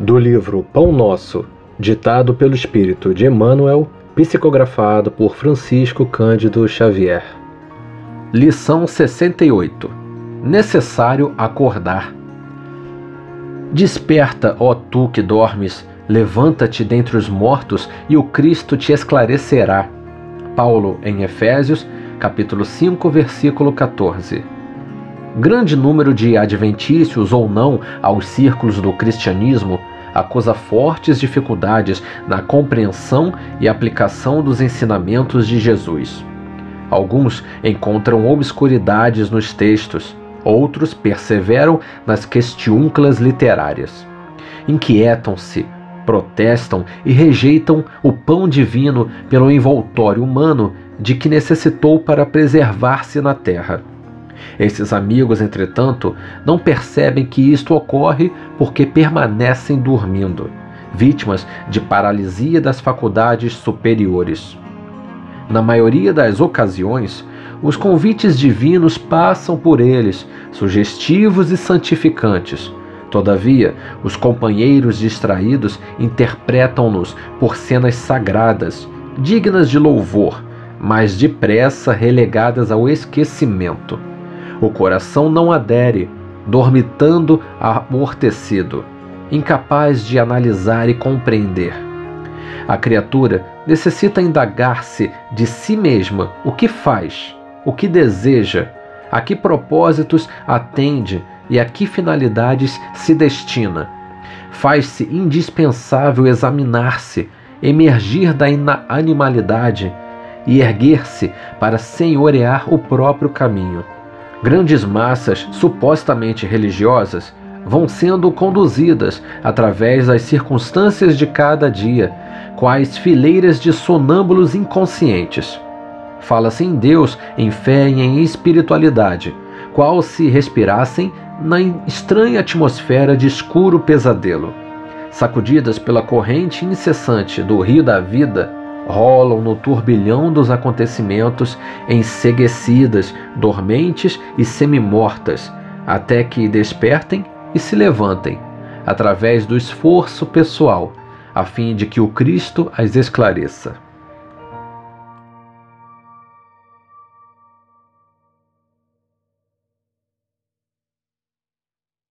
Do livro Pão Nosso, ditado pelo Espírito de Emmanuel, psicografado por Francisco Cândido Xavier. Lição 68 Necessário acordar. Desperta, ó tu que dormes, levanta-te dentre os mortos e o Cristo te esclarecerá. Paulo, em Efésios, capítulo 5, versículo 14. Grande número de adventícios ou não aos círculos do cristianismo acusa fortes dificuldades na compreensão e aplicação dos ensinamentos de Jesus. Alguns encontram obscuridades nos textos, outros perseveram nas questiúnculas literárias. Inquietam-se, protestam e rejeitam o pão divino pelo envoltório humano de que necessitou para preservar-se na terra. Esses amigos, entretanto, não percebem que isto ocorre porque permanecem dormindo, vítimas de paralisia das faculdades superiores. Na maioria das ocasiões, os convites divinos passam por eles, sugestivos e santificantes. Todavia, os companheiros distraídos interpretam-nos por cenas sagradas, dignas de louvor, mas depressa relegadas ao esquecimento. O coração não adere, dormitando amortecido, incapaz de analisar e compreender. A criatura necessita indagar-se de si mesma o que faz, o que deseja, a que propósitos atende e a que finalidades se destina. Faz-se indispensável examinar-se, emergir da animalidade e erguer-se para senhorear o próprio caminho. Grandes massas supostamente religiosas vão sendo conduzidas através das circunstâncias de cada dia, quais fileiras de sonâmbulos inconscientes. Fala-se em Deus, em fé e em espiritualidade, qual se respirassem na estranha atmosfera de escuro pesadelo. Sacudidas pela corrente incessante do rio da vida, rolam no turbilhão dos acontecimentos, enseguecidas, dormentes e semimortas, até que despertem e se levantem, através do esforço pessoal, a fim de que o Cristo as esclareça.